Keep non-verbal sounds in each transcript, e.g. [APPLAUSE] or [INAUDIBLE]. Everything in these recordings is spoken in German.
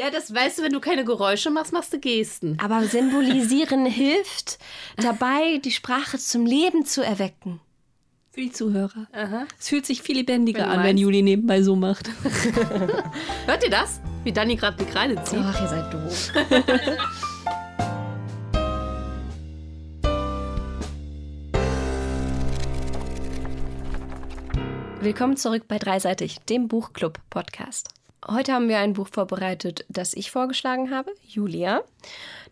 Ja, das weißt du, wenn du keine Geräusche machst, machst du Gesten. Aber symbolisieren [LAUGHS] hilft dabei, die Sprache zum Leben zu erwecken. Für die Zuhörer. Aha. Es fühlt sich viel lebendiger Wenn an, wenn. Juli nebenbei so macht. [LAUGHS] Hört ihr das? Wie Dani gerade die Kreide zieht? Ach, ihr seid doof. [LAUGHS] Willkommen zurück bei Dreiseitig, dem Buchclub-Podcast. Heute haben wir ein Buch vorbereitet, das ich vorgeschlagen habe, Julia.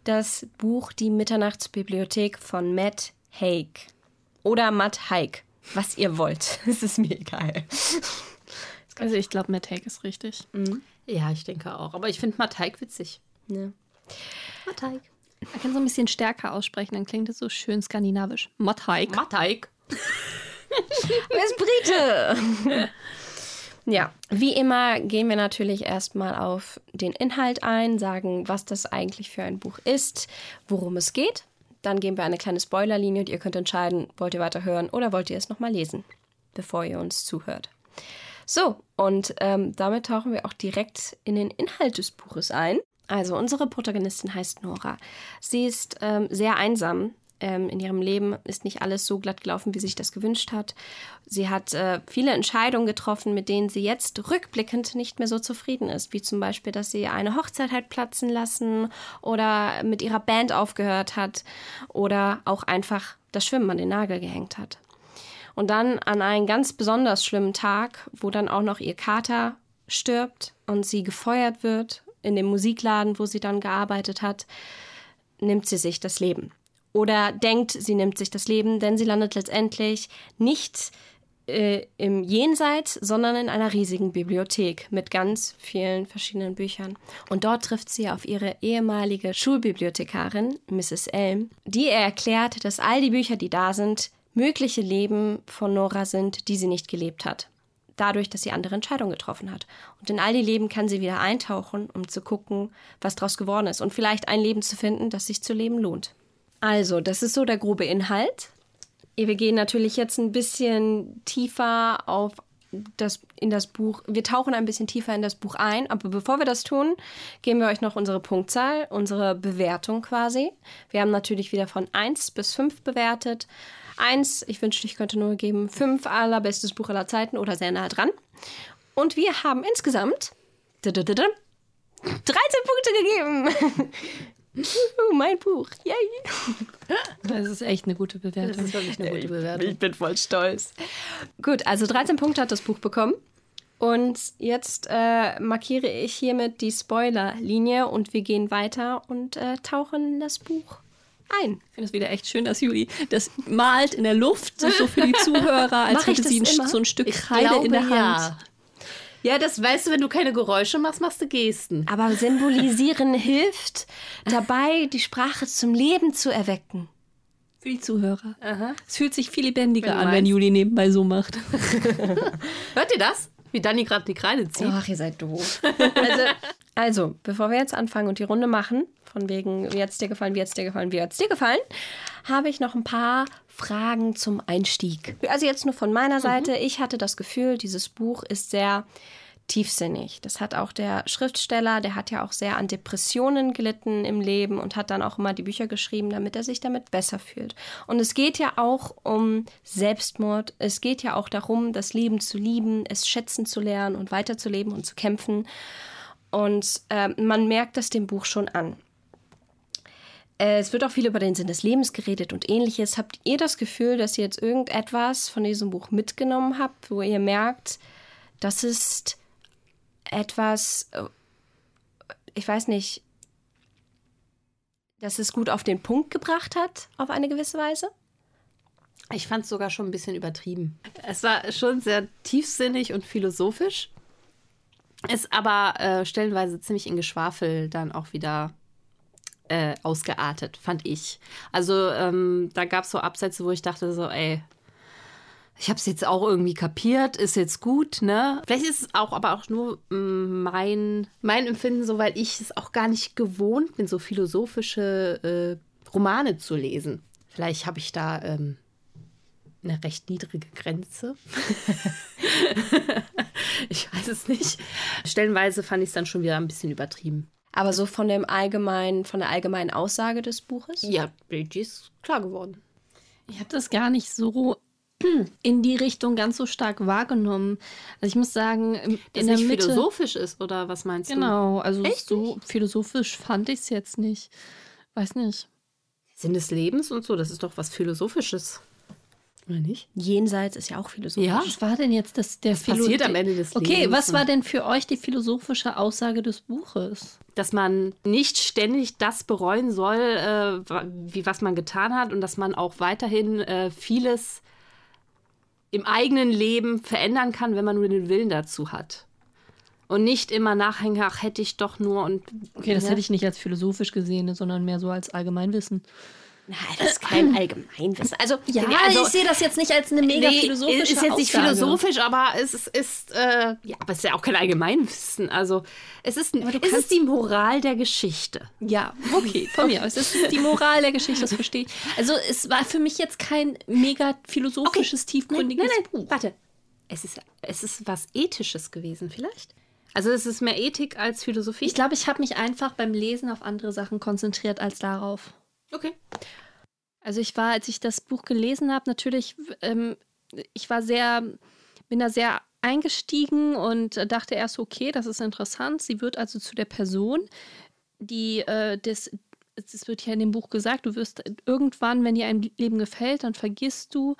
Das Buch Die Mitternachtsbibliothek von Matt Haig. Oder Matt Haig, was ihr wollt. [LAUGHS] Es ist mir egal. [LAUGHS] Also ich glaube, Matt Haig ist richtig. Ja, ich denke auch. Aber ich finde Mateig witzig. Ja. Mateig. Man kann so ein bisschen stärker aussprechen, dann klingt es so schön skandinavisch. Matt Haig. Mateig. Wer [LAUGHS] ist Brite? Ja, wie immer gehen wir natürlich erstmal auf den Inhalt ein, sagen, was das eigentlich für ein Buch ist, worum es geht. Dann geben wir eine kleine Spoilerlinie und ihr könnt entscheiden, wollt ihr weiterhören oder wollt ihr es nochmal lesen, bevor ihr uns zuhört. So, und ähm, damit tauchen wir auch direkt in den Inhalt des Buches ein. Also unsere Protagonistin heißt Nora. Sie ist ähm, sehr einsam. Ähm, in ihrem Leben ist nicht alles so glatt gelaufen, wie sie sich das gewünscht hat. Sie hat äh, viele Entscheidungen getroffen, mit denen sie jetzt rückblickend nicht mehr so zufrieden ist. Wie zum Beispiel, dass sie eine Hochzeit hat platzen lassen oder mit ihrer Band aufgehört hat oder auch einfach das Schwimmen an den Nagel gehängt hat. Und dann an einen ganz besonders schlimmen Tag, wo dann auch noch ihr Kater stirbt und sie gefeuert wird in dem Musikladen, wo sie dann gearbeitet hat, nimmt sie sich das Leben. Oder denkt, sie nimmt sich das Leben, denn sie landet letztendlich nicht äh, im Jenseits, sondern in einer riesigen Bibliothek mit ganz vielen verschiedenen Büchern. Und dort trifft sie auf ihre ehemalige Schulbibliothekarin, Mrs. Elm, die erklärt, dass all die Bücher, die da sind, mögliche Leben von Nora sind, die sie nicht gelebt hat. Dadurch, dass sie andere Entscheidungen getroffen hat. Und in all die Leben kann sie wieder eintauchen, um zu gucken, was daraus geworden ist. Und vielleicht ein Leben zu finden, das sich zu leben lohnt. Also, das ist so der grobe Inhalt. Wir gehen natürlich jetzt ein bisschen tiefer auf das, in das Buch. Wir tauchen ein bisschen tiefer in das Buch ein. Aber bevor wir das tun, geben wir euch noch unsere Punktzahl, unsere Bewertung quasi. Wir haben natürlich wieder von 1 bis 5 bewertet. 1, ich wünschte, ich könnte nur geben 5 allerbestes Buch aller Zeiten oder sehr nah dran. Und wir haben insgesamt 13 Punkte gegeben. Juhu, mein Buch. Yay. Das ist echt eine gute Bewertung. Das ist wirklich eine gute Bewertung. bin voll stolz. Gut, also 13 Punkte hat das Buch bekommen. Und jetzt äh, markiere ich hiermit die Spoilerlinie und wir gehen weiter und äh, tauchen in das Buch ein. Ich finde es wieder echt schön, dass Juli das malt in der Luft, so für die Zuhörer, als ich hätte sie ein, so ein Stück Ich Kreide glaube, in der Hand. ja. Ja, das weißt du, wenn du keine Geräusche machst, machst du Gesten. Aber symbolisieren [LAUGHS] hilft dabei, die Sprache zum Leben zu erwecken. Für die Zuhörer. Aha. Es fühlt sich viel lebendiger Wenn an, wenn. Juli nebenbei so macht. [LAUGHS] Hört ihr das? Wie Dani gerade die Kreide zieht? Ach, ihr seid doof. Also, also, bevor wir jetzt anfangen und die Runde machen, von wegen, wie hat's dir gefallen, wie hat's dir gefallen, wie hat's dir gefallen, habe ich noch ein paar Fragen zum Einstieg. Also jetzt nur von meiner Seite. Ich hatte das Gefühl, dieses Buch ist sehr tiefsinnig. Das hat auch der Schriftsteller, der hat ja auch sehr an Depressionen gelitten im Leben und hat dann auch immer die Bücher geschrieben, damit er sich damit besser fühlt. Und es geht ja auch um Selbstmord. Es geht ja auch darum, das Leben zu lieben, es schätzen zu lernen und weiterzuleben und zu kämpfen. Und äh, man merkt das dem Buch schon an. Äh, Es wird auch viel über den Sinn des Lebens geredet und ähnliches. Habt ihr das Gefühl, dass ihr jetzt irgendetwas von diesem Buch mitgenommen habt, wo ihr merkt, das ist etwas, äh, ich weiß nicht, dass es gut auf den Punkt gebracht hat, auf eine gewisse Weise? Ich fand es sogar schon ein bisschen übertrieben. Es war schon sehr tiefsinnig und philosophisch. Ist aber äh, stellenweise ziemlich in Geschwafel dann auch wieder äh, ausgeartet, fand ich. Also ähm, da gab es so Absätze, wo ich dachte so, ey, ich habe es jetzt auch irgendwie kapiert, ist jetzt gut, ne? Vielleicht ist es auch, aber auch nur mm, mein, mein Empfinden, so weil ich es auch gar nicht gewohnt bin, so philosophische äh, Romane zu lesen. Vielleicht habe ich da ähm, eine recht niedrige Grenze. [LAUGHS] ich weiß es nicht. Stellenweise fand ich es dann schon wieder ein bisschen übertrieben. Aber so von dem allgemeinen, von der allgemeinen Aussage des Buches? Ja, die ist klar geworden. Ich habe das gar nicht so [CLEARS THROAT] in die Richtung ganz so stark wahrgenommen. Also ich muss sagen, in Dass der nicht Mitte, philosophisch ist, oder was meinst du? Genau, also Echt so philosophisch fand ich es jetzt nicht. Weiß nicht. Sinn des Lebens und so, das ist doch was Philosophisches. Oder nicht? Jenseits ist ja auch philosophisch. Ja. Was war denn jetzt das der Philo- passiert am Ende des Okay, Lebens was und- war denn für euch die philosophische Aussage des Buches? Dass man nicht ständig das bereuen soll, äh, wie was man getan hat und dass man auch weiterhin äh, vieles im eigenen Leben verändern kann, wenn man nur den Willen dazu hat. Und nicht immer nachhängen, ach, hätte ich doch nur und Okay, das ne? hätte ich nicht als philosophisch gesehen, sondern mehr so als Allgemeinwissen. Nein, das ist kein Allgemeinwissen. Also, Ja, also- ich sehe das jetzt nicht als eine mega Nee, philosophische ist jetzt nicht Aussage. philosophisch, aber es ist, ist äh, ja, aber es ist ja auch kein Allgemeinwissen. Also es ist, es ist die Moral der Geschichte. Ja, okay, von mir aus. Das ist die Moral der Geschichte, das verstehe ich. Also es war für mich jetzt kein mega philosophisches, tiefgründiges nein, Buch. nein, warte. Es ist, es ist was Ethisches gewesen, vielleicht? Also es ist mehr Ethik als Philosophie? Ich glaube, ich habe mich einfach beim Lesen auf andere Sachen konzentriert als darauf. Okay. Also ich war, als ich das Buch gelesen habe, natürlich, ähm, ich war sehr, bin da sehr eingestiegen und dachte erst, okay, das ist interessant. Sie wird also zu der Person, die äh, das, es wird ja in dem Buch gesagt, du wirst irgendwann, wenn dir ein Leben gefällt, dann vergisst du,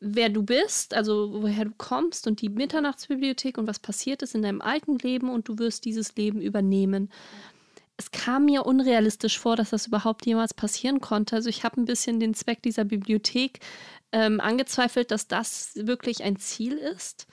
wer du bist, also woher du kommst und die Mitternachtsbibliothek und was passiert ist in deinem alten Leben und du wirst dieses Leben übernehmen es kam mir unrealistisch vor, dass das überhaupt jemals passieren konnte. Also ich habe ein bisschen den Zweck dieser Bibliothek ähm, angezweifelt, dass das wirklich ein Ziel ist,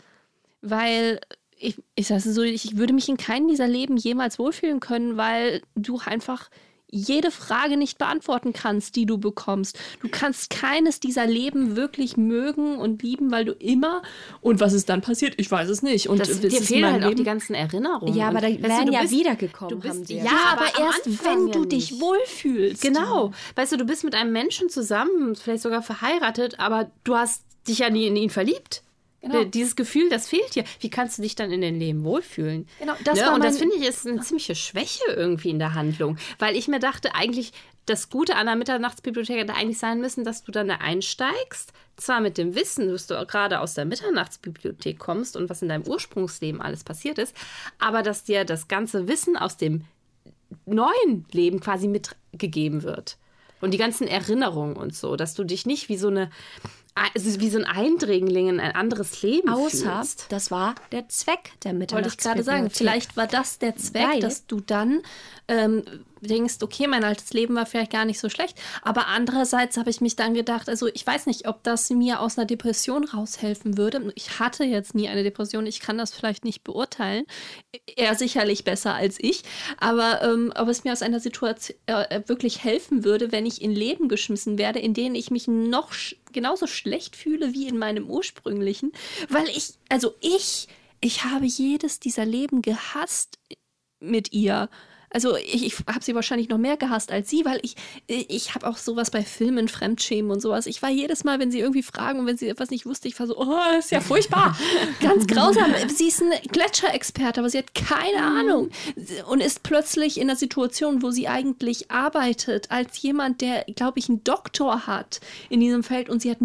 weil ich, ich so, ich würde mich in keinem dieser Leben jemals wohlfühlen können, weil du einfach jede Frage nicht beantworten kannst, die du bekommst. Du kannst keines dieser Leben wirklich mögen und lieben, weil du immer und was ist dann passiert? Ich weiß es nicht. Und Das, es dir fehlen halt auch Leben- die ganzen Erinnerungen. Ja, aber da Und, weißt du, wären du ja bist- wiedergekommen, du bist- haben sie ja, ja. Ja, aber aber, erst Anfang wenn ja du dich nicht. wohlfühlst. Genau. Weißt du, du bist mit einem Menschen zusammen, vielleicht sogar verheiratet, aber du hast dich ja nie in ihn verliebt. Genau. Dieses Gefühl, das fehlt dir. Wie kannst du dich dann in den Leben wohlfühlen? Genau, das ne? Und das finde ich ist eine ziemliche Schwäche irgendwie in der Handlung. Weil ich mir dachte, eigentlich das Gute an der Mitternachtsbibliothek hätte eigentlich sein müssen, dass du dann da einsteigst, zwar mit dem Wissen, dass du gerade aus der Mitternachtsbibliothek kommst und was in deinem Ursprungsleben alles passiert ist, aber dass dir das ganze Wissen aus dem neuen Leben quasi mitgegeben wird. Und die ganzen Erinnerungen und so, dass du dich nicht wie so eine, es ist wie so ein Eindringling in ein anderes Leben Außer, fühlst. das war der Zweck der Wollte ich gerade sagen. Mitternachtsbibliothek. Vielleicht war das der Zweck, Weil- dass du dann ähm, denkst, okay, mein altes Leben war vielleicht gar nicht so schlecht. Aber andererseits habe ich mich dann gedacht, also ich weiß nicht, ob das mir aus einer Depression raushelfen würde. Ich hatte jetzt nie eine Depression, ich kann das vielleicht nicht beurteilen. Er sicherlich besser als ich. Aber ähm, ob es mir aus einer Situation äh, wirklich helfen würde, wenn ich in Leben geschmissen werde, in denen ich mich noch sch genauso schlecht fühle wie in meinem ursprünglichen. Weil ich, also ich, ich habe jedes dieser Leben gehasst mit ihr. Also ich, ich habe sie wahrscheinlich noch mehr gehasst als sie, weil ich, ich habe auch sowas bei Filmen, Fremdschämen und sowas. Ich war jedes Mal, wenn sie irgendwie fragen und wenn sie etwas nicht wusste, ich war so, oh, das ist ja furchtbar. [LAUGHS] Ganz grausam. Sie ist ein Gletscherexperte, aber sie hat keine Ahnung. Und ist plötzlich in einer Situation, wo sie eigentlich arbeitet, als jemand, der, glaube ich, einen Doktor hat in diesem Feld und sie hat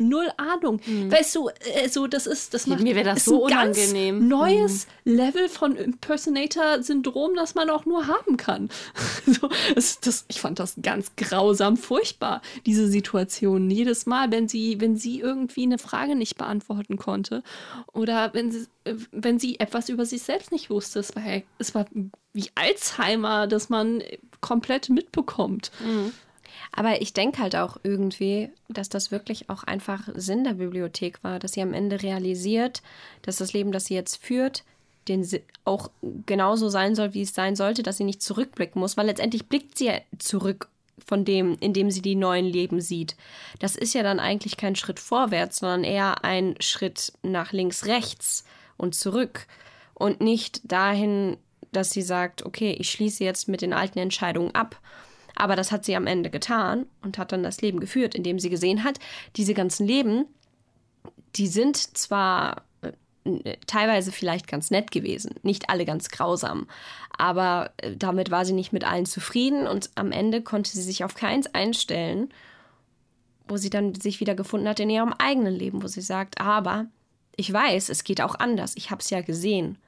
null Ahnung. Weißt du, äh, so das ist, das macht mir wäre das so ein ganz unangenehm. Neues Level von Impersonator-Syndrom, das man auch nur haben kann. [LAUGHS] so, das, das, ich fand das ganz grausam, furchtbar, diese Situation. Jedes Mal, wenn sie, wenn sie irgendwie eine Frage nicht beantworten konnte oder wenn sie, wenn sie etwas über sich selbst nicht wusste. Es war, es war wie Alzheimer, das man komplett mitbekommt. Aber ich denke halt auch irgendwie, dass das wirklich auch einfach Sinn der Bibliothek war, dass sie am Ende realisiert, dass das Leben, das sie jetzt führt, den auch genauso sein soll, wie es sein sollte, dass sie nicht zurückblicken muss, weil letztendlich blickt sie ja zurück von dem, in dem sie die neuen Leben sieht. Das ist ja dann eigentlich kein Schritt vorwärts, sondern eher ein Schritt nach links, rechts und zurück und nicht dahin, dass sie sagt, okay, ich schließe jetzt mit den alten Entscheidungen ab. Aber das hat sie am Ende getan und hat dann das Leben geführt, indem sie gesehen hat, diese ganzen Leben, die sind zwar äh, teilweise vielleicht ganz nett gewesen, nicht alle ganz grausam. Aber äh, damit war sie nicht mit allen zufrieden und am Ende konnte sie sich auf keins einstellen, wo sie dann sich wieder gefunden hat in ihrem eigenen Leben, wo sie sagt, aber ich weiß, es geht auch anders, ich habe es ja gesehen.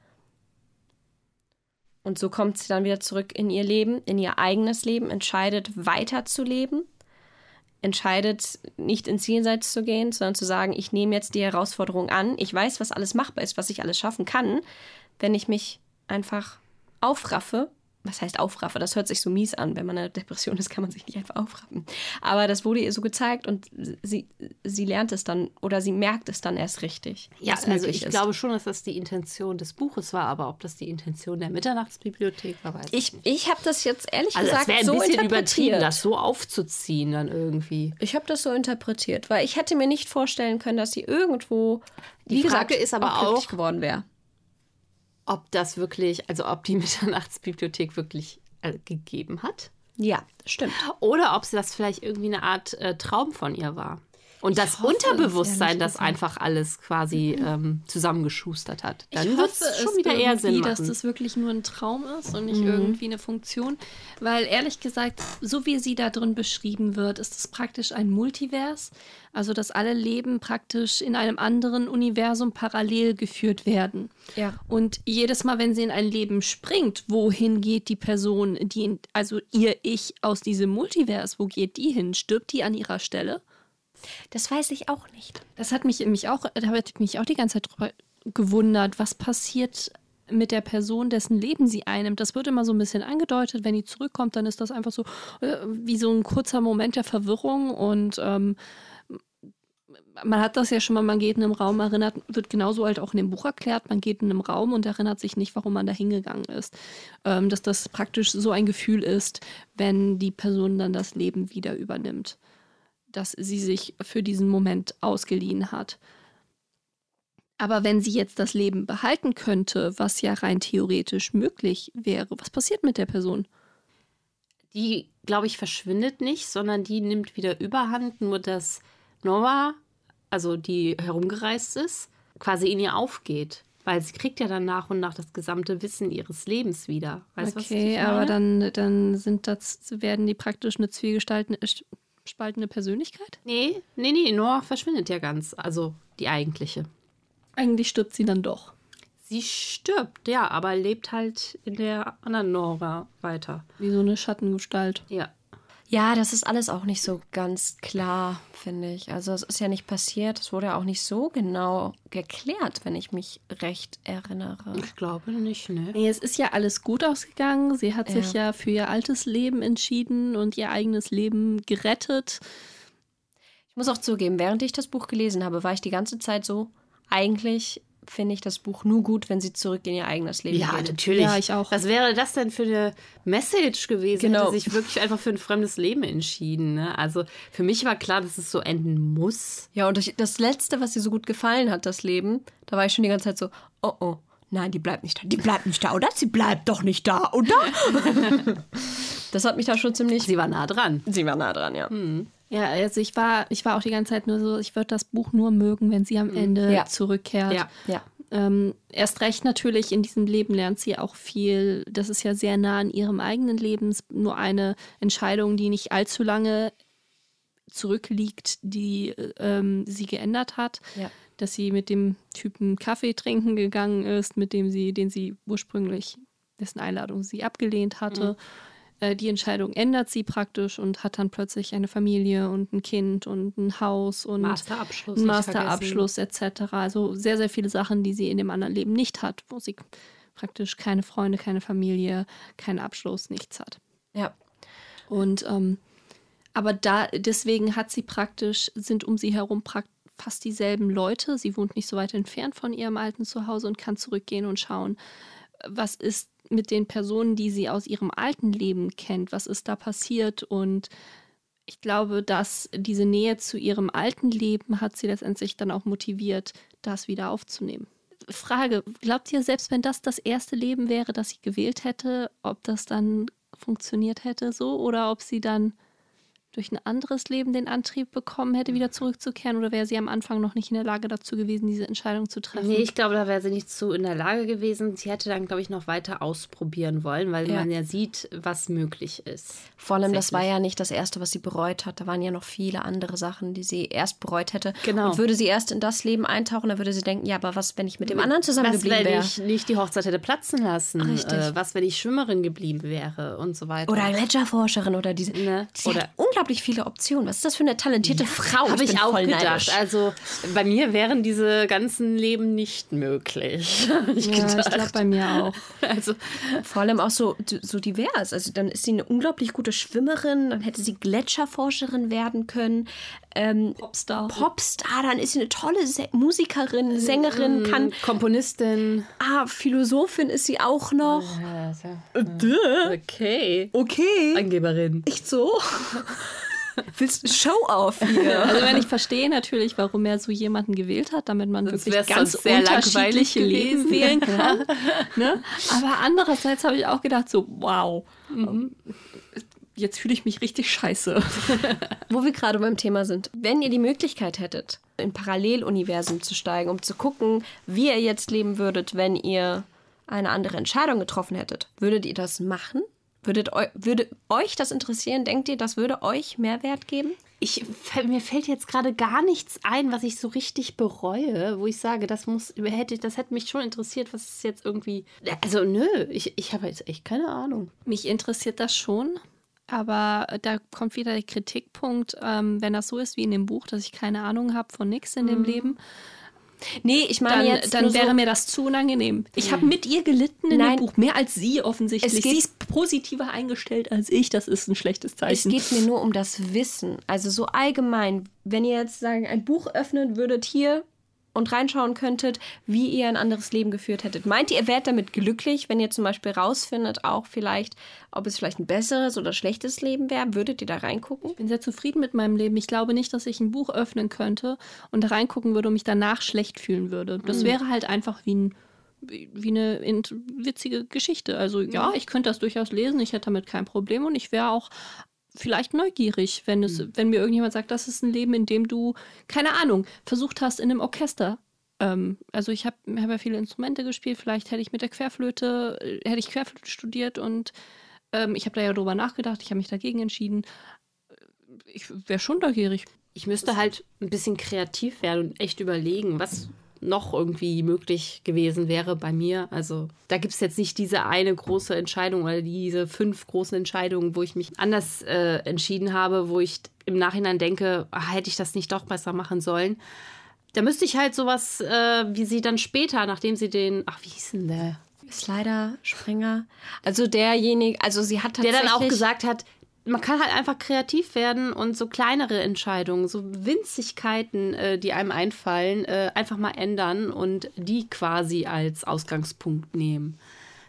Und so kommt sie dann wieder zurück in ihr Leben, in ihr eigenes Leben, entscheidet weiterzuleben, entscheidet nicht ins Jenseits zu gehen, sondern zu sagen, ich nehme jetzt die Herausforderung an, ich weiß, was alles machbar ist, was ich alles schaffen kann, wenn ich mich einfach aufraffe was heißt aufraffe? Das hört sich so mies an. Wenn man eine Depression ist, kann man sich nicht einfach aufraffen. Aber das wurde ihr so gezeigt und sie, sie lernt es dann oder sie merkt es dann erst richtig. Ja, also ich ist. glaube schon, dass das die Intention des Buches war, aber ob das die Intention der Mitternachtsbibliothek war, weiß ich. Ich, ich habe das jetzt ehrlich also gesagt das ein so bisschen interpretiert. übertrieben, das so aufzuziehen dann irgendwie. Ich habe das so interpretiert, weil ich hätte mir nicht vorstellen können, dass sie irgendwo die Frage gesagt, ist aber auch, auch geworden wäre ob das wirklich, also ob die [LAUGHS] Mitternachtsbibliothek wirklich äh, gegeben hat. Ja, stimmt. Oder ob das vielleicht irgendwie eine Art äh, Traum von ihr war. Und das hoffe, Unterbewusstsein, das einfach alles quasi ähm, zusammengeschustert hat. Dann wird es schon wieder eher Sinn machen. dass das wirklich nur ein Traum ist und nicht mhm. irgendwie eine Funktion. Weil ehrlich gesagt, so wie sie da drin beschrieben wird, ist es praktisch ein Multivers. Also, dass alle Leben praktisch in einem anderen Universum parallel geführt werden. Ja. Und jedes Mal, wenn sie in ein Leben springt, wohin geht die Person, die, in, also ihr Ich aus diesem Multivers, wo geht die hin? Stirbt die an ihrer Stelle? Das weiß ich auch nicht. Das hat mich, mich auch, da ich mich auch die ganze Zeit drüber gewundert, was passiert mit der Person, dessen Leben sie einnimmt. Das wird immer so ein bisschen angedeutet. Wenn die zurückkommt, dann ist das einfach so äh, wie so ein kurzer Moment der Verwirrung und ähm, man hat das ja schon mal, man geht in einem Raum erinnert, wird genauso halt auch in dem Buch erklärt, man geht in einem Raum und erinnert sich nicht, warum man da hingegangen ist. Ähm, dass das praktisch so ein Gefühl ist, wenn die Person dann das Leben wieder übernimmt das sie sich für diesen Moment ausgeliehen hat. Aber wenn sie jetzt das Leben behalten könnte, was ja rein theoretisch möglich wäre, was passiert mit der Person? Die, glaube ich, verschwindet nicht, sondern die nimmt wieder Überhand, nur dass Nora, also die herumgereist ist, quasi in ihr aufgeht. Weil sie kriegt ja dann nach und nach das gesamte Wissen ihres Lebens wieder. Weißt, okay, aber dann, dann sind das, werden die praktisch eine spaltende Persönlichkeit? Nee, nee, nee, Nora verschwindet ja ganz. Also die eigentliche. Eigentlich stirbt sie dann doch. Sie stirbt, ja, aber lebt halt in der anderen Nora weiter. Wie so eine Schattengestalt. Ja. Ja, das ist alles auch nicht so ganz klar, finde ich. Also es ist ja nicht passiert, es wurde ja auch nicht so genau geklärt, wenn ich mich recht erinnere. Ich glaube nicht, ne? Nee, es ist ja alles gut ausgegangen. Sie hat ja. sich ja für ihr altes Leben entschieden und ihr eigenes Leben gerettet. Ich muss auch zugeben, während ich das Buch gelesen habe, war ich die ganze Zeit so, eigentlich finde ich das Buch nur gut, wenn sie zurück in ihr eigenes Leben ja, geht. Ja, natürlich. Ja, ich auch. Was wäre das denn für eine Message gewesen? Genau. Hätte sich wirklich einfach für ein fremdes Leben entschieden. Ne? Also für mich war klar, dass es so enden muss. Ja, und das Letzte, was ihr so gut gefallen hat, das Leben, da war ich schon die ganze Zeit so, oh oh. Nein, die bleibt nicht da. Die bleibt nicht da, oder? Sie bleibt doch nicht da, oder? [LAUGHS] das hat mich da schon ziemlich. Sie war nah dran. Sie war nah dran, ja. Hm. Ja, also ich war, ich war auch die ganze Zeit nur so, ich würde das Buch nur mögen, wenn sie am mhm. Ende ja. zurückkehrt. Ja, ja. Ähm, erst recht natürlich, in diesem Leben lernt sie auch viel. Das ist ja sehr nah an ihrem eigenen Leben. Nur eine Entscheidung, die nicht allzu lange zurückliegt, die ähm, sie geändert hat. Ja. Dass sie mit dem Typen Kaffee trinken gegangen ist, mit dem sie, den sie ursprünglich, dessen Einladung sie abgelehnt hatte. Mhm äh, die Entscheidung ändert sie praktisch und hat dann plötzlich eine Familie und ein Kind und ein Haus und Masterabschluss, einen Masterabschluss etc. Also sehr, sehr viele Sachen, die sie in dem anderen Leben nicht hat, wo sie praktisch keine Freunde, keine Familie, keinen Abschluss, nichts hat. Ja. Und ähm, aber da deswegen hat sie praktisch, sind um sie herum praktisch fast dieselben Leute. Sie wohnt nicht so weit entfernt von ihrem alten Zuhause und kann zurückgehen und schauen, was ist mit den Personen, die sie aus ihrem alten Leben kennt. Was ist da passiert? Und ich glaube, dass diese Nähe zu ihrem alten Leben hat sie letztendlich dann auch motiviert, das wieder aufzunehmen. Frage, glaubt ihr, selbst wenn das das erste Leben wäre, das sie gewählt hätte, ob das dann funktioniert hätte so oder ob sie dann durch ein anderes Leben den Antrieb bekommen hätte, wieder zurückzukehren? Oder wäre sie am Anfang noch nicht in der Lage dazu gewesen, diese Entscheidung zu treffen? Nee, ich glaube, da wäre sie nicht zu in der Lage gewesen. Sie hätte dann, glaube ich, noch weiter ausprobieren wollen, weil Ja. man ja sieht, was möglich ist. Vor allem, das war ja nicht das Erste, was sie bereut hat. Da waren ja noch viele andere Sachen, die sie erst bereut hätte. Genau. Und würde sie erst in das Leben eintauchen, dann würde sie denken, ja, aber was, wenn ich mit dem anderen Was, zusammengeblieben wenn wäre? ich nicht die Hochzeit hätte platzen lassen? Richtig. Äh, was, wenn ich Schwimmerin geblieben wäre und so weiter. Oder Gletscherforscherin oder diese. Ne? Sie Oder- hat unglaublich viele Optionen. Was ist das für eine talentierte Frau? Habe ich bin auch gedacht. neidisch. Also bei mir wären diese ganzen Leben nicht möglich. [LAUGHS] Ich ja, ich glaube bei mir auch. also, Vor allem auch so, so divers. Also dann ist sie eine unglaublich gute Schwimmerin, dann hätte sie Gletscherforscherin werden können. Ähm, Popstar. Popstar, dann ist sie eine tolle Se Musikerin, Sängerin, kann. Komponistin. Ah, Philosophin ist sie auch noch. Okay. Okay. Angeberin. Echt so? [LAUGHS] Willst Show-off hier? [LAUGHS] Also wenn ich verstehe natürlich, warum er so jemanden gewählt hat, damit man Sonst wirklich ganz unterschiedliche Leben [LAUGHS] wählen kann. ne? Aber andererseits habe ich auch gedacht, so wow, jetzt fühle ich mich richtig scheiße. [LAUGHS] Wo wir gerade beim Thema sind. Wenn ihr die Möglichkeit hättet, in Paralleluniversen zu steigen, um zu gucken, wie ihr jetzt leben würdet, wenn ihr eine andere Entscheidung getroffen hättet, würdet ihr das machen? Würdet eu würde euch das interessieren? Denkt ihr, das würde euch Mehrwert geben? Ich, mir fällt jetzt gerade gar nichts ein, was ich so richtig bereue, wo ich sage, das muss, hätte, das hätte mich schon interessiert, was ist jetzt irgendwie. Also, nö, ich, ich habe jetzt echt keine Ahnung. Mich interessiert das schon. Aber da kommt wieder der Kritikpunkt, ähm, wenn das so ist wie in dem Buch, dass ich keine Ahnung habe von nichts in dem Leben, Nee, ich meine dann, jetzt dann wäre so, mir das zu unangenehm. Ich habe mit ihr gelitten in Nein. dem Buch, mehr als sie offensichtlich. Es geht- sie ist positiver eingestellt als ich, das ist ein schlechtes es Zeichen. geht mir nur um das Wissen. Also so allgemein, wenn ihr jetzt sagen, ein Buch öffnen würdet hier und reinschauen könntet, wie ihr ein anderes Leben geführt hättet. Meint ihr, ihr wärt damit glücklich, wenn ihr zum Beispiel rausfindet, auch vielleicht, ob es vielleicht ein besseres oder schlechtes Leben wäre? Würdet ihr da reingucken? Ich bin sehr zufrieden mit meinem Leben. Ich glaube nicht, dass ich ein Buch öffnen könnte und da reingucken würde und mich danach schlecht fühlen würde. Das wäre halt einfach wie, ein, wie eine witzige Geschichte. Also ja, ich könnte das durchaus lesen, ich hätte damit kein Problem und ich wäre auch vielleicht neugierig, wenn, es, wenn mir irgendjemand sagt, das ist ein Leben, in dem du, keine Ahnung, versucht hast in einem Orchester. Ähm, also ich habe hab ja viele Instrumente gespielt, vielleicht hätte ich mit der Querflöte, äh, hätte ich Querflöte studiert und ähm, ich habe da ja drüber nachgedacht, ich habe mich dagegen entschieden ich wäre schon neugierig. Ich müsste halt ein bisschen kreativ werden und echt überlegen, was noch irgendwie möglich gewesen wäre bei mir. Also da gibt es jetzt nicht diese eine große Entscheidung oder diese fünf großen Entscheidungen, wo ich mich anders äh, entschieden habe, wo ich im Nachhinein denke, ah, hätte ich das nicht doch besser machen sollen. Da müsste ich halt sowas, äh, wie sie dann später, nachdem sie den, ach, wie hieß denn der? Ist leider Springer. Also derjenige, also sie hat Der tatsächlich... dann auch gesagt hat, man kann halt einfach kreativ werden und so kleinere Entscheidungen, so Winzigkeiten, äh, die einem einfallen, äh, einfach mal ändern und die quasi als Ausgangspunkt nehmen.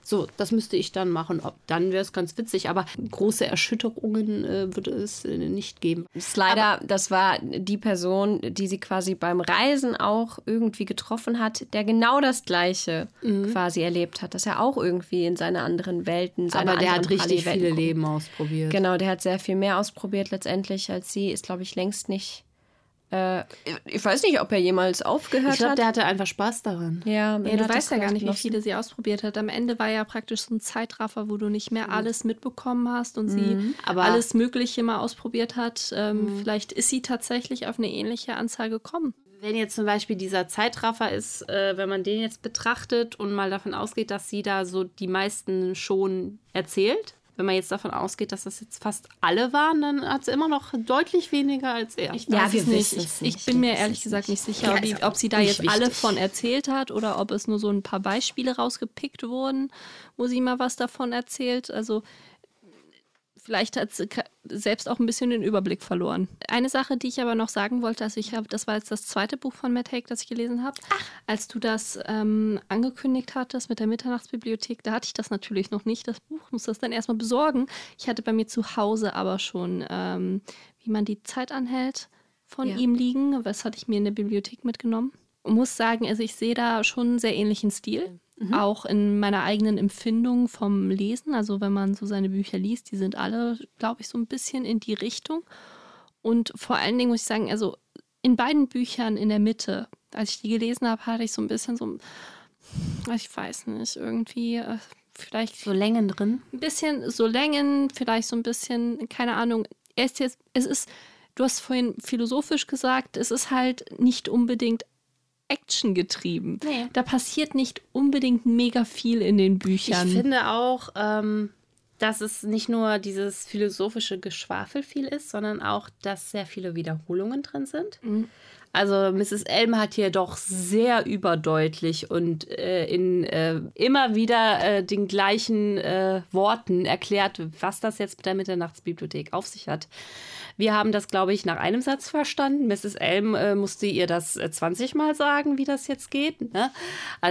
So, das müsste ich dann machen. Ob, dann wäre es ganz witzig, aber große Erschütterungen äh, würde es äh, nicht geben. ist leider, das war die Person, die sie quasi beim Reisen auch irgendwie getroffen hat, der genau das Gleiche Mhm. quasi erlebt hat, dass er auch irgendwie in seine anderen Welten, seine aber der hat richtig viele. Leben ausprobiert. Genau, der hat sehr viel mehr ausprobiert letztendlich als sie. Ist, glaube ich, längst nicht. Äh, ich weiß nicht, ob er jemals aufgehört Ich glaube, hat. der hatte einfach Spaß daran. ja, Ja, du weißt ja gar nicht, wie viele sie ausprobiert hat. Am Ende war ja praktisch so ein Zeitraffer, wo du nicht mehr alles mitbekommen hast und sie Aber- alles Mögliche mal ausprobiert hat. Ähm, Vielleicht ist sie tatsächlich auf eine ähnliche Anzahl gekommen. Wenn jetzt zum Beispiel dieser Zeitraffer ist, äh, wenn man den jetzt betrachtet und mal davon ausgeht, dass sie da so die meisten schon erzählt, wenn man jetzt davon ausgeht, dass das jetzt fast alle waren, dann hat sie immer noch deutlich weniger als er. Ich Ja, wir es nicht. Ich, es ich nicht. bin mir ehrlich gesagt es nicht sicher, Ja, ob, ob sie da nicht jetzt alle wichtig. von erzählt hat oder ob es nur so ein paar Beispiele rausgepickt wurden, wo sie mal was davon erzählt. Also vielleicht hat sie ka- selbst auch ein bisschen den Überblick verloren. Eine Sache, die ich aber noch sagen wollte, also ich habe, das war jetzt das zweite Buch von Matt Haig, das ich gelesen habe. Als du das ähm, angekündigt hattest mit der Mitternachtsbibliothek, da hatte ich das natürlich noch nicht, das Buch, muss das dann erstmal besorgen. Ich hatte bei mir zu Hause aber schon, ähm, wie man die Zeit anhält, von Ja. ihm liegen. Was hatte ich mir in der Bibliothek mitgenommen? Muss sagen, also ich sehe da schon einen sehr ähnlichen Stil. Mhm. Auch in meiner eigenen Empfindung vom Lesen. Also wenn man so seine Bücher liest, die sind alle, glaube ich, so ein bisschen in die Richtung. Und vor allen Dingen muss ich sagen, also in beiden Büchern in der Mitte, als ich die gelesen habe, hatte ich so ein bisschen so, ich weiß nicht, irgendwie äh, vielleicht. So Längen drin? Ein bisschen so Längen, vielleicht so ein bisschen, keine Ahnung. Er ist jetzt, es ist, du hast vorhin philosophisch gesagt, es ist halt nicht unbedingt Action getrieben. Nee. Da passiert nicht unbedingt mega viel in den Büchern. Ich finde auch, ähm, dass es nicht nur dieses philosophische Geschwafel viel ist, sondern auch, dass sehr viele Wiederholungen drin sind. Mhm. Also Mrs. Elm hat hier doch sehr überdeutlich und äh, in äh, immer wieder äh, den gleichen äh, Worten erklärt, was das jetzt mit der Mitternachtsbibliothek auf sich hat. Wir haben das, glaube ich, nach einem Satz verstanden. Mrs. Elm äh, musste ihr das 20 äh, Mal sagen, wie das jetzt geht. Ne?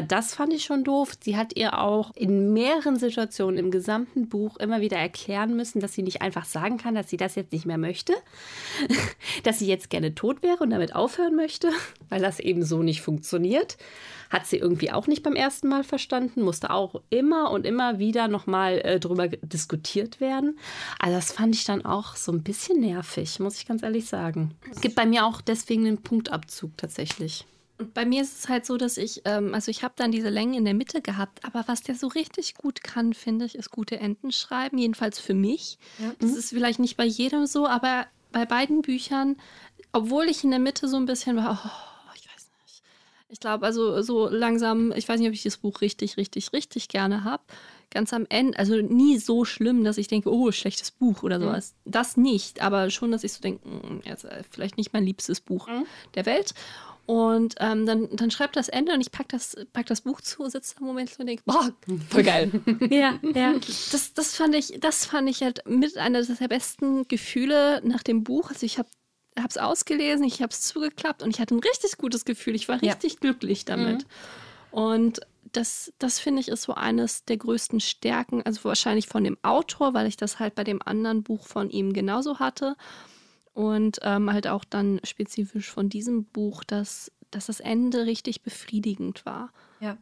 Das fand ich schon doof. Sie hat ihr auch in mehreren Situationen im gesamten Buch immer wieder erklären müssen, dass sie nicht einfach sagen kann, dass sie das jetzt nicht mehr möchte, [LAUGHS] dass sie jetzt gerne tot wäre und damit aufhören möchte, [LAUGHS] weil das eben so nicht funktioniert. Hat sie irgendwie auch nicht beim ersten Mal verstanden, musste auch immer und immer wieder nochmal äh, drüber diskutiert werden. Also das fand ich dann auch so ein bisschen nervig, muss ich ganz ehrlich sagen. Es gibt bei mir auch deswegen einen Punktabzug tatsächlich. Und bei mir ist es halt so, dass ich, ähm, also ich habe dann diese Längen in der Mitte gehabt, aber was der so richtig gut kann, finde ich, ist gute Enden schreiben, jedenfalls für mich. Ja. Das mhm. ist vielleicht nicht bei jedem so, aber bei beiden Büchern, obwohl ich in der Mitte so ein bisschen war, oh, ich glaube, also so langsam, ich weiß nicht, ob ich das Buch richtig, richtig, richtig gerne habe. Ganz am Ende, also nie so schlimm, dass ich denke, oh, schlechtes Buch oder mhm. sowas. Das nicht, aber schon, dass ich so denke, jetzt, vielleicht nicht mein liebstes Buch mhm. der Welt. Und ähm, dann, dann schreibt das Ende und ich pack das, pack das Buch zu, sitze im Moment und denke, boah, voll geil. [LAUGHS] ja, ja. Das, das, fand ich, das fand ich halt mit einer der besten Gefühle nach dem Buch. Also ich habe habe es ausgelesen, ich habe es zugeklappt und ich hatte ein richtig gutes Gefühl. Ich war richtig ja. glücklich damit. Mhm. Und das, das finde ich ist so eines der größten Stärken, also wahrscheinlich von dem Autor, weil ich das halt bei dem anderen Buch von ihm genauso hatte. Und ähm, halt auch dann spezifisch von diesem Buch, dass, dass das Ende richtig befriedigend war. Ja.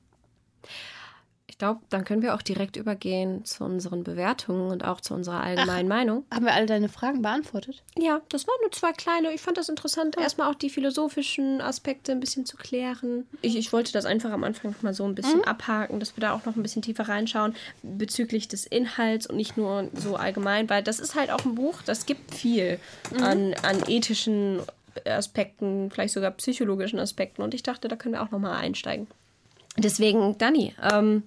Ich glaube, dann können wir auch direkt übergehen zu unseren Bewertungen und auch zu unserer allgemeinen Ach, Meinung. Haben wir alle deine Fragen beantwortet? Ja, das waren nur zwei kleine. Ich fand das interessant, oh. erstmal auch die philosophischen Aspekte ein bisschen zu klären. Ich, ich wollte das einfach am Anfang mal so ein bisschen mhm. abhaken, dass wir da auch noch ein bisschen tiefer reinschauen bezüglich des Inhalts und nicht nur so allgemein, weil das ist halt auch ein Buch, das gibt viel mhm. an, an ethischen Aspekten, vielleicht sogar psychologischen Aspekten. Und ich dachte, da können wir auch nochmal einsteigen. Deswegen, Dani, ähm,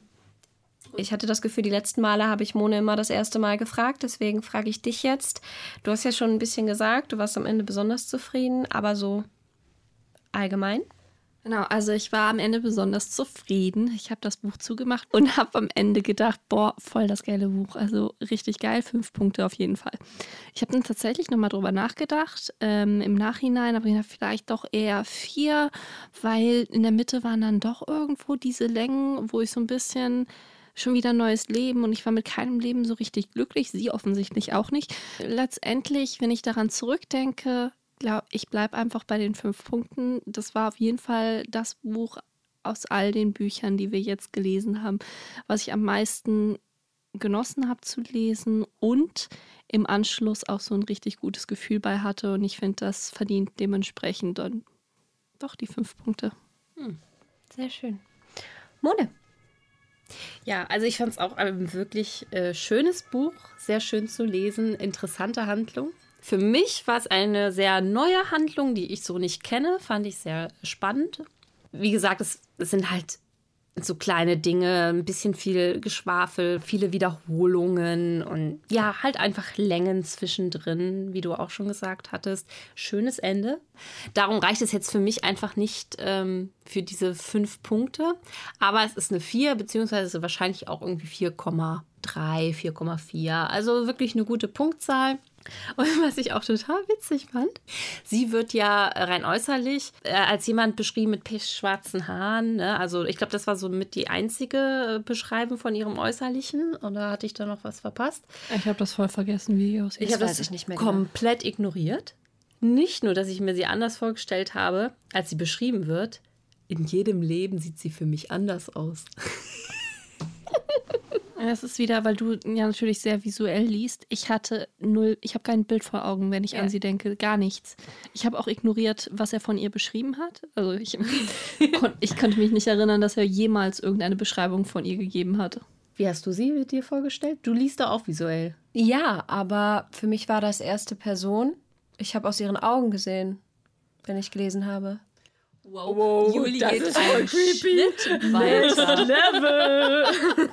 ich hatte das Gefühl, die letzten Male habe ich Mone immer das erste Mal gefragt, deswegen frage ich dich jetzt. Du hast ja schon ein bisschen gesagt, du warst am Ende besonders zufrieden, aber so allgemein? Genau, also ich war am Ende besonders zufrieden. Ich habe das Buch zugemacht und [LAUGHS] habe am Ende gedacht, boah, voll das geile Buch. Also richtig geil, fünf Punkte auf jeden Fall. Ich habe dann tatsächlich nochmal drüber nachgedacht. Ähm, Im Nachhinein gedacht, vielleicht doch eher vier, weil in der Mitte waren dann doch irgendwo diese Längen, wo ich so ein bisschen schon wieder neues Leben und ich war mit keinem Leben so richtig glücklich, sie offensichtlich auch nicht. Letztendlich, wenn ich daran zurückdenke, glaube ich, bleibe einfach bei den fünf Punkten. Das war auf jeden Fall das Buch aus all den Büchern, die wir jetzt gelesen haben, was ich am meisten genossen habe zu lesen und im Anschluss auch so ein richtig gutes Gefühl bei hatte. Und ich finde, das verdient dementsprechend dann doch die fünf Punkte. Hm. Sehr schön. Mone. Ja, also ich fand es auch ein wirklich äh, schönes Buch, sehr schön zu lesen, interessante Handlung. Für mich war es eine sehr neue Handlung, die ich so nicht kenne, fand ich sehr spannend. Wie gesagt, es, es sind halt so kleine Dinge, ein bisschen viel Geschwafel, viele Wiederholungen und ja, halt einfach Längen zwischendrin, wie du auch schon gesagt hattest. Schönes Ende. Darum reicht es jetzt für mich einfach nicht ähm, für diese fünf Punkte, aber es ist eine 4, beziehungsweise wahrscheinlich auch irgendwie 4,3, 4,4. Also wirklich eine gute Punktzahl. Und [LAUGHS] was ich auch total witzig fand, sie wird ja rein äußerlich äh, als jemand beschrieben mit pechschwarzen Haaren. Ne? Also ich glaube, das war so mit die einzige äh, Beschreibung von ihrem Äußerlichen. Oder hatte ich da noch was verpasst? Ich habe das voll vergessen, wie sie aussieht. Ich habe das ich nicht mehr genau. komplett genau. ignoriert. Nicht nur, dass ich mir sie anders vorgestellt habe, als sie beschrieben wird. In jedem Leben sieht sie für mich anders aus. [LAUGHS] Das ist wieder, weil du ja natürlich sehr visuell liest. Ich hatte null, ich habe kein Bild vor Augen, wenn ich Ja. an sie denke. Gar nichts. Ich habe auch ignoriert, was er von ihr beschrieben hat. Also ich, [LAUGHS] kon, ich konnte mich nicht erinnern, dass er jemals irgendeine Beschreibung von ihr gegeben hat. Wie hast du sie dir vorgestellt? Du liest doch auch visuell. Ja, aber für mich war das erste Person. Ich habe aus ihren Augen gesehen, wenn ich gelesen habe. Wow, Juli geht einen Schritt weiter.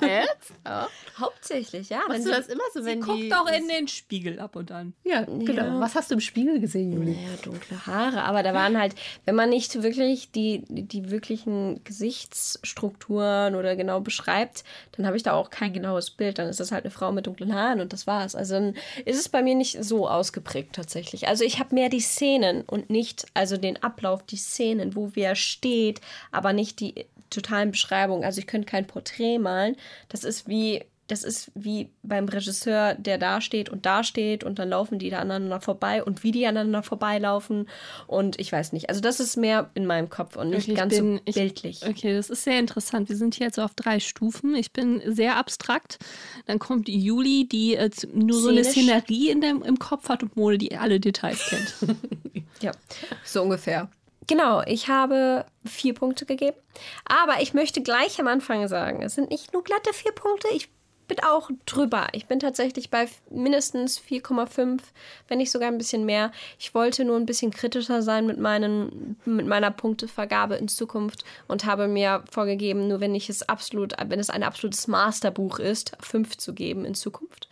[LAUGHS] Jetzt? Ja. Hauptsächlich, ja. Machst du das immer so, wenn Guck die... doch in den Spiegel ab und an. Ja, genau. Was hast du im Spiegel gesehen, Juli? Naja, dunkle Haare, aber da waren halt, wenn man nicht wirklich die, die wirklichen Gesichtsstrukturen oder genau beschreibt, dann habe ich da auch kein genaues Bild. Dann ist das halt eine Frau mit dunklen Haaren und das war's. Also dann ist es bei mir nicht so ausgeprägt tatsächlich. Also ich habe mehr die Szenen und nicht, also den Ablauf, die Szenen, wo wer steht, aber nicht die totalen Beschreibungen. Also ich könnte kein Porträt malen. Das ist wie das ist wie beim Regisseur, der da steht und da steht und dann laufen die da aneinander vorbei und wie die aneinander vorbeilaufen und ich weiß nicht. Also das ist mehr in meinem Kopf und nicht ich ganz bin- so ich- bildlich. Okay, das ist sehr interessant. Wir sind hier jetzt auf drei Stufen. Ich bin sehr abstrakt. Dann kommt Juli, die äh, nur so eine Szenisch. Szenerie in dem, im Kopf hat und Mode, die alle Details kennt. [LAUGHS] [LAUGHS] Ja, so ungefähr. Genau, ich habe vier Punkte gegeben. Aber ich möchte gleich am Anfang sagen, es sind nicht nur glatte vier Punkte, ich bin auch drüber. Ich bin tatsächlich bei mindestens 4,5, wenn nicht sogar ein bisschen mehr. Ich wollte nur ein bisschen kritischer sein mit, meinen, mit meiner Punktevergabe in Zukunft und habe mir vorgegeben, nur wenn ich es absolut, wenn es ein absolutes Masterbuch ist, fünf zu geben in Zukunft.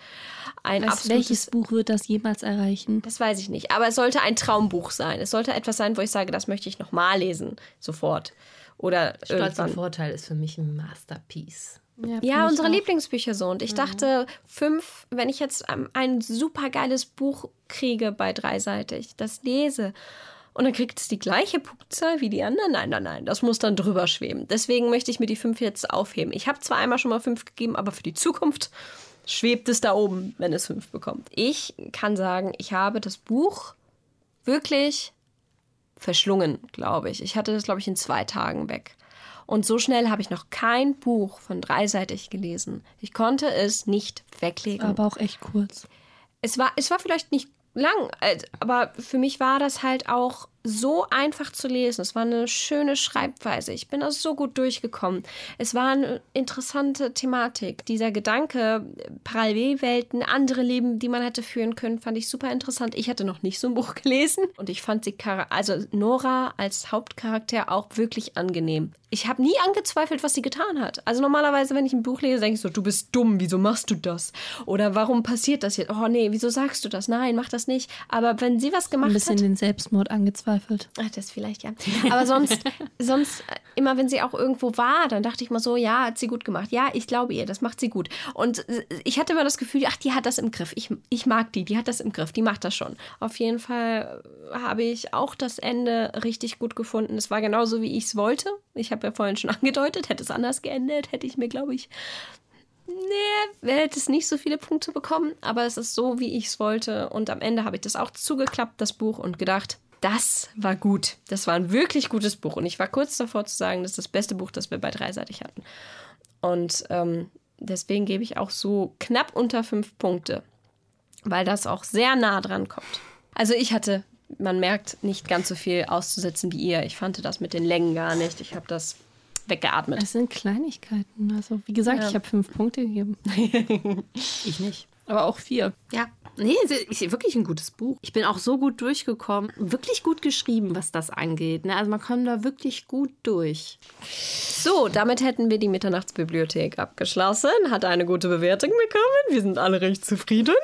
Ein absolutes welches Buch wird das jemals erreichen? das weiß ich nicht. Aber es sollte ein Traumbuch sein. Es sollte etwas sein, wo ich sage, das möchte ich nochmal lesen. Sofort. Oder Stolz und. Vorteil ist für mich ein Masterpiece. Ja, find unsere auch. Lieblingsbücher so. Und ich dachte, fünf, wenn ich jetzt ähm, ein super geiles Buch kriege bei dreiseitig, das lese. Und dann kriegt es die gleiche Punktzahl wie die anderen. Nein, nein, nein. Das muss dann drüber schweben. Deswegen möchte ich mir die fünf jetzt aufheben. Ich habe zwar einmal schon mal fünf gegeben, aber für die Zukunft schwebt es da oben, wenn es fünf bekommt. Ich kann sagen, ich habe das Buch wirklich verschlungen, glaube ich. Ich hatte das, glaube ich, in zwei Tagen weg. Und so schnell habe ich noch kein Buch von dreiseitig gelesen. Ich konnte es nicht weglegen. Aber auch echt kurz. es war, es war vielleicht nicht lang, aber für mich war das halt auch so einfach zu lesen. Es war eine schöne Schreibweise. Ich bin da so gut durchgekommen. Es war eine interessante Thematik. Dieser Gedanke, Parallelwelten, andere Leben, die man hätte führen können, fand ich super interessant. Ich hatte noch nicht so ein Buch gelesen und ich fand sie, also Nora als Hauptcharakter auch wirklich angenehm. Ich habe nie angezweifelt, was sie getan hat. Also normalerweise, wenn ich ein Buch lese, denke ich so, du bist dumm, wieso machst du das? Oder warum passiert das jetzt? Oh nee, wieso sagst du das? Nein, mach das nicht. Aber wenn sie was Ein gemacht bisschen hat, den Selbstmord angezweifelt. Ach, das vielleicht, ja. Aber sonst, [LAUGHS] sonst, äh, immer wenn sie auch irgendwo war, dann dachte ich mal so, ja, hat sie gut gemacht. Ja, ich glaube ihr, das macht sie gut. Und äh, ich hatte immer das Gefühl, ach, die hat das im Griff. Ich, ich mag die, die hat das im Griff, die macht das schon. Auf jeden Fall äh, habe ich auch das Ende richtig gut gefunden. Es war genauso, wie ich es wollte. Ich habe ja vorhin schon [LAUGHS] angedeutet, hätte es anders geendet, hätte ich mir, glaube ich, nee, hätte es nicht so viele Punkte bekommen, aber es ist so, wie ich es wollte. Und am Ende habe ich das auch zugeklappt, das Buch, und gedacht, das war gut. Das war ein wirklich gutes Buch. Und ich war kurz davor zu sagen, das ist das beste Buch, das wir bei dreiseitig hatten. Und ähm, deswegen gebe ich auch so knapp unter fünf Punkte, weil das auch sehr nah dran kommt. Also ich hatte, man merkt, nicht ganz so viel auszusetzen wie ihr. Ich fand das mit den Längen gar nicht. Ich habe das weggeatmet. Es sind Kleinigkeiten. Also, wie gesagt, Ja. ich habe fünf Punkte gegeben. [LAUGHS] Ich nicht. Aber auch vier. Ja. Nee, es ist wirklich ein gutes Buch. Ich bin auch so gut durchgekommen. Wirklich gut geschrieben, was das angeht. Ne? Also man kommt da wirklich gut durch. So, damit hätten wir die Mitternachtsbibliothek abgeschlossen. Hat eine gute Bewertung bekommen. Wir sind alle recht zufrieden.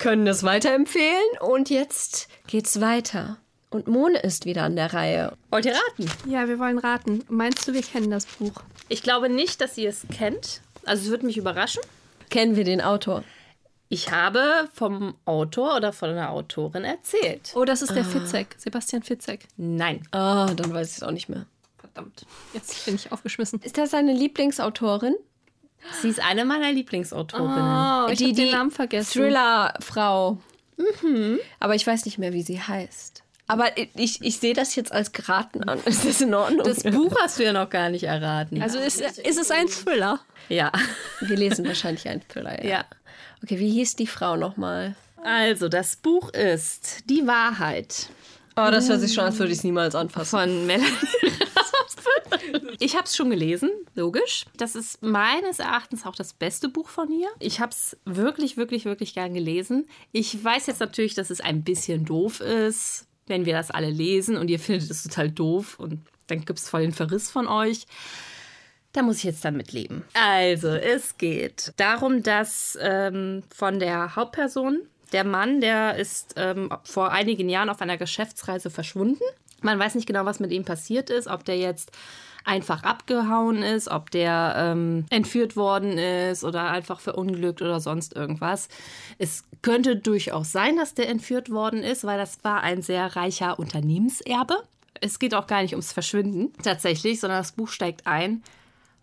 Können es weiterempfehlen. Und jetzt geht's weiter. Und Mone ist wieder an der Reihe. Wollt ihr raten? Ja, wir wollen raten. Meinst du, wir kennen das Buch? Ich glaube nicht, dass ihr es kennt. Also es würde mich überraschen. Kennen wir den Autor? Ich habe vom Autor oder von einer Autorin erzählt. Oh, das ist der Fitzek. Sebastian Fitzek. Nein. Ah, dann weiß ich es auch nicht mehr. Verdammt. Jetzt bin ich aufgeschmissen. Ist das seine Lieblingsautorin? Sie ist eine meiner Lieblingsautorinnen. Oh, ich habe den Namen vergessen. Thriller-Frau. Aber ich weiß nicht mehr, wie sie heißt. Aber ich, ich sehe das jetzt als geraten an. [LAUGHS] Ist das in Ordnung? Das Buch hast du ja noch gar nicht erraten. Also ist, ist es ein Thriller? ja. Wir lesen wahrscheinlich einen Thriller, ja. Ja. Okay, wie hieß die Frau nochmal? Also, das Buch ist Die Wahrheit Oh, das hört sich schon an, als würde ich es niemals anfassen. von Melanie. Ich habe es schon gelesen, logisch. Das ist meines Erachtens auch das beste Buch von ihr. Ich habe es wirklich, wirklich, wirklich gern gelesen. Ich weiß jetzt natürlich, dass es ein bisschen doof ist, wenn wir das alle lesen und ihr findet es total doof und dann gibt es voll den Verriss von euch. Da muss ich jetzt dann mitleben. Also, es geht darum, dass ähm, von der Hauptperson, der Mann, der ist ähm, vor einigen Jahren auf einer Geschäftsreise verschwunden. Man weiß nicht genau, was mit ihm passiert ist, ob der jetzt einfach abgehauen ist, ob der ähm, entführt worden ist oder einfach verunglückt oder sonst irgendwas. Es könnte durchaus sein, dass der entführt worden ist, weil das war ein sehr reicher Unternehmenserbe. Es geht auch gar nicht ums Verschwinden tatsächlich, sondern das Buch steigt ein,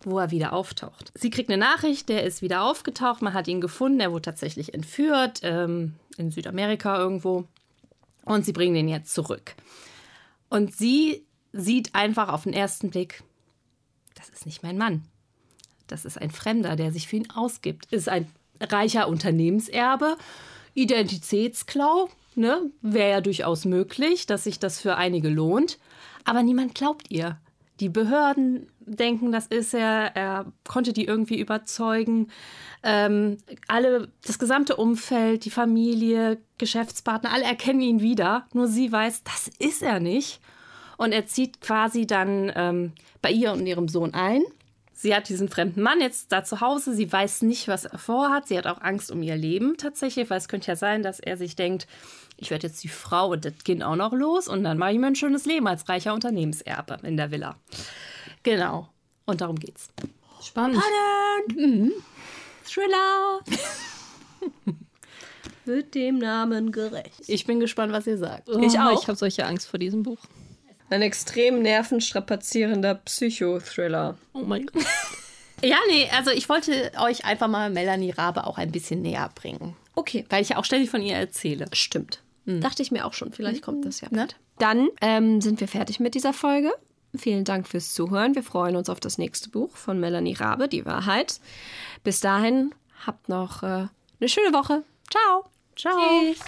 wo er wieder auftaucht. Sie kriegt eine Nachricht, der ist wieder aufgetaucht, man hat ihn gefunden, er wurde tatsächlich entführt, ähm, in Südamerika irgendwo. Und sie bringen ihn jetzt zurück. Und sie sieht einfach auf den ersten Blick, das ist nicht mein Mann. Das ist ein Fremder, der sich für ihn ausgibt. Ist ein reicher Unternehmenserbe, Identitätsklau, ne? Wäre ja durchaus möglich, dass sich das für einige lohnt. Aber niemand glaubt ihr. Die Behörden denken, das ist er. Er konnte die irgendwie überzeugen. Ähm, alle, das gesamte Umfeld, die Familie, Geschäftspartner, alle erkennen ihn wieder. Nur sie weiß, das ist er nicht. Und er zieht quasi dann ähm, bei ihr und ihrem Sohn ein. Sie hat diesen fremden Mann jetzt da zu Hause. Sie weiß nicht, was er vorhat. Sie hat auch Angst um ihr Leben tatsächlich, weil es könnte ja sein, dass er sich denkt, ich werde jetzt die Frau und das Kind auch noch los und dann mache ich mir ein schönes Leben als reicher Unternehmenserbe in der Villa. Genau. Und darum geht's. Spannend. Thriller. [LAUGHS] Wird dem Namen gerecht. Ich bin gespannt, was ihr sagt. Ich auch. Ich habe solche Angst vor diesem Buch. Ein extrem nervenstrapazierender Psychothriller. Oh mein Gott. [LAUGHS] Ja, nee, also ich wollte euch einfach mal Melanie Rabe auch ein bisschen näher bringen. Okay, Weil ich ja auch ständig von ihr erzähle. stimmt. Dachte ich mir auch schon. Vielleicht kommt das ja. Ne? Dann ähm, sind wir fertig mit dieser Folge. Vielen Dank fürs Zuhören. Wir freuen uns auf das nächste Buch von Melanie Rabe, Die Wahrheit. Bis dahin, habt noch äh, eine schöne Woche. Ciao. Ciao. Tschüss.